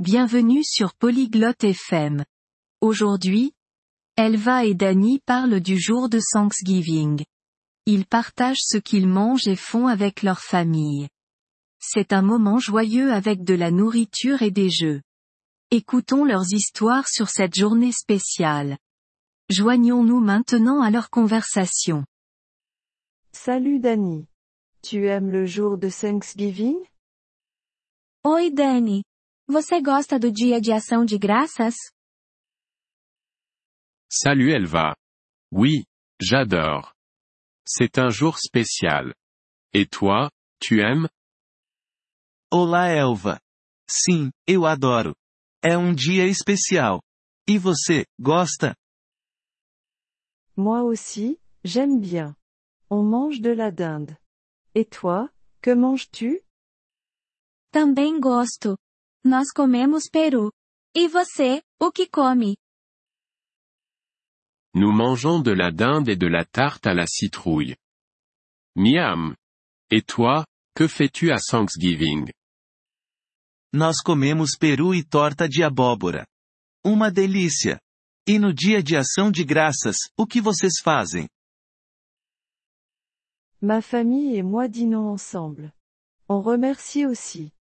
Bienvenue sur Polyglotte FM. Aujourd'hui, Elva et Danny parlent du jour de Thanksgiving. Ils partagent ce qu'ils mangent et font avec leur famille. C'est un moment joyeux avec de la nourriture et des jeux. Écoutons leurs histoires sur cette journée spéciale. Joignons-nous maintenant à leur conversation. Salut Danny. Tu aimes le jour de Thanksgiving? Oi Dani. Você gosta do dia de ação de graças? Salut Elva. Oui, j'adore. C'est un jour spécial. Et toi, tu aimes? Olá Elva. Sim, eu adoro. É um dia especial. E você, gosta? Moi aussi, j'aime bien. On mange de la dinde. Et toi, que manges-tu? Também gosto. Nós comemos peru. E você, o que come? Nous mangeons de la dinde et de la tarte à la citrouille. Miam. Et toi, que fais-tu à Thanksgiving? Nós comemos peru e torta de abóbora. Uma delícia. E no dia de ação de graças, o que vocês fazem? Ma famille et moi dînons ensemble. On remercie aussi.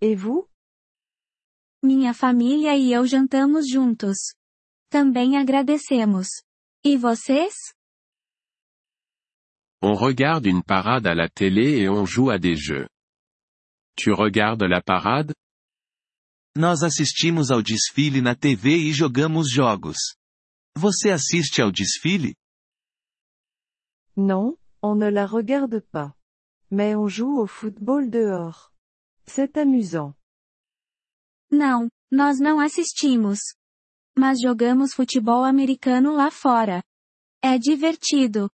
Et vous? Minha família e eu jantamos juntos. Também agradecemos. E vocês? On regarde une parade à la télé et on joue à des jeux. Tu regardes la parade? Nós assistimos ao desfile na TV e jogamos jogos. Você assiste ao desfile? Non, on ne la regarde pas. Mais on joue au football dehors. C'est amusant. Não, nós não assistimos. Mas jogamos futebol americano lá fora. É divertido.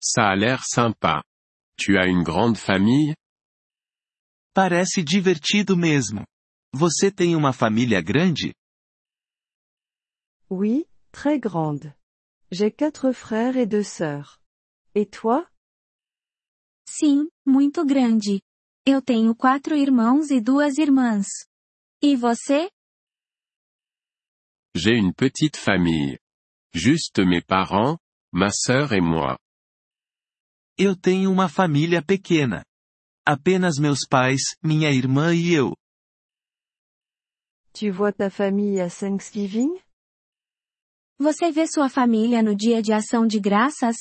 Ça a l'air sympa. Tu as une grande famille? Parece divertido mesmo. Você tem uma família grande? Oui, très grande. J'ai quatre frères et deux sœurs. Et toi? Sim, muito grande. Eu tenho quatro irmãos e duas irmãs. E você? J'ai une petite famille. Juste mes parents, ma sœur et moi. Eu tenho uma família pequena. Apenas meus pais, minha irmã e eu. Tu vois ta famille à Thanksgiving? Você vê sua família no dia de ação de graças?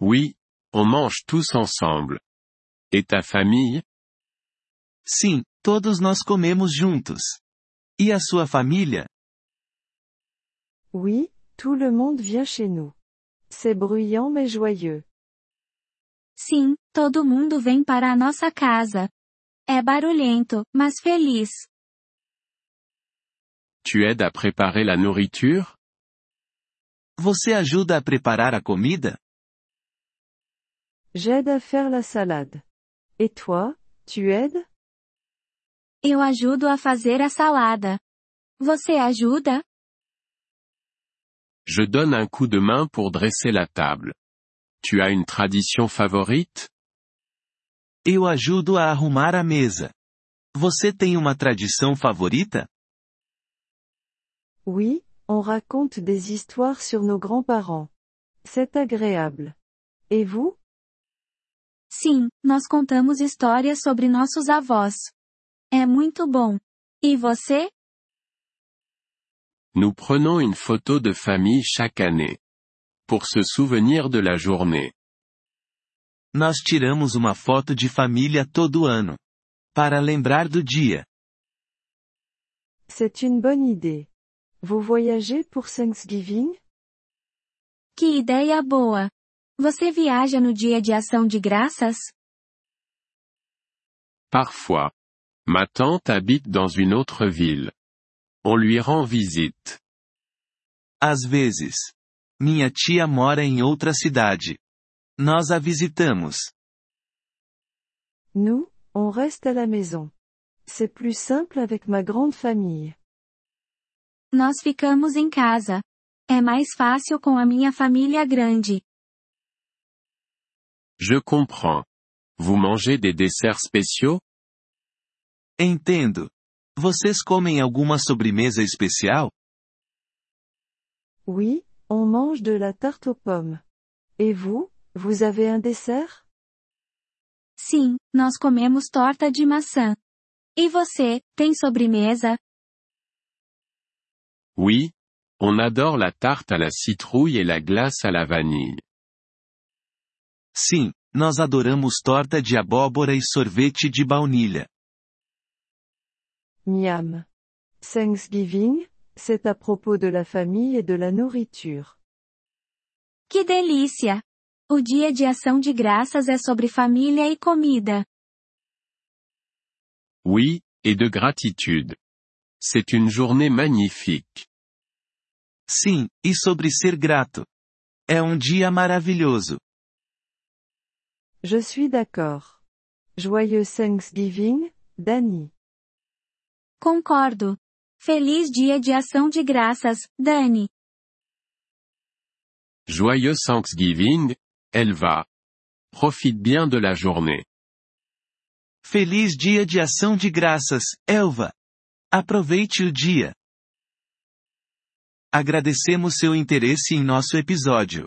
Oui, on mange tous ensemble. Et ta famille? Sim, todos nós comemos juntos. E a sua família? Oui, tout le monde vient chez nous. C'est bruyant mais joyeux. Sim, todo mundo vem para a nossa casa. É barulhento, mas feliz. Tu aides à préparer la nourriture? Você ajuda a preparar a comida? J'aide à faire la salade. Et toi, tu aides? Eu ajudo a fazer a salada. Você ajuda? Je donne un coup de main pour dresser la table. Tu as une tradition favorite? Eu ajudo a arrumar a mesa. Você tem uma tradição favorita? Oui, on raconte des histoires sur nos grands-parents. C'est agréable. Et vous? Sim, nós contamos histórias sobre nossos avós. É muito bom. E você? Nous prenons une photo de famille chaque année. Pour se souvenir de la journée. Nós tiramos uma foto de família todo ano. Para lembrar do dia. C'est une bonne idée. Vous voyagez pour Thanksgiving? Que ideia boa! Você viaja no dia de ação de graças? Parfois. Ma tante habite dans une autre ville. On lui rend visite. Às vezes. Minha tia mora em outra cidade. Nós a visitamos. Nous, on reste à la maison. C'est plus simple avec ma grande famille. Nós ficamos em casa. É mais fácil com a minha família grande. Je comprends. Vous mangez des desserts spéciaux? Entendo. Vocês comem alguma sobremesa especial? Oui, on mange de la tarte aux pommes. Et vous, vous avez un dessert? Sim, nós comemos torta de maçã. E você, tem sobremesa? Oui, on adore la tarte à la citrouille et la glace à la vanille. Sim, nós adoramos torta de abóbora e sorvete de baunilha. Miam. Thanksgiving, c'est à propos de la famille et de la nourriture. Que delícia! O dia de ação de graças é sobre família e comida. Oui, et de gratitude. C'est une journée magnifique. Sim, e sobre ser grato. É um dia maravilhoso. Je suis d'accord. Joyeux Thanksgiving, Dani. Concordo. Feliz dia de ação de graças, Dani. Joyeux Thanksgiving, Elva. Profite bien de la journée. Feliz dia de ação de graças, Elva. Aproveite o dia. Agradecemos seu interesse em nosso episódio.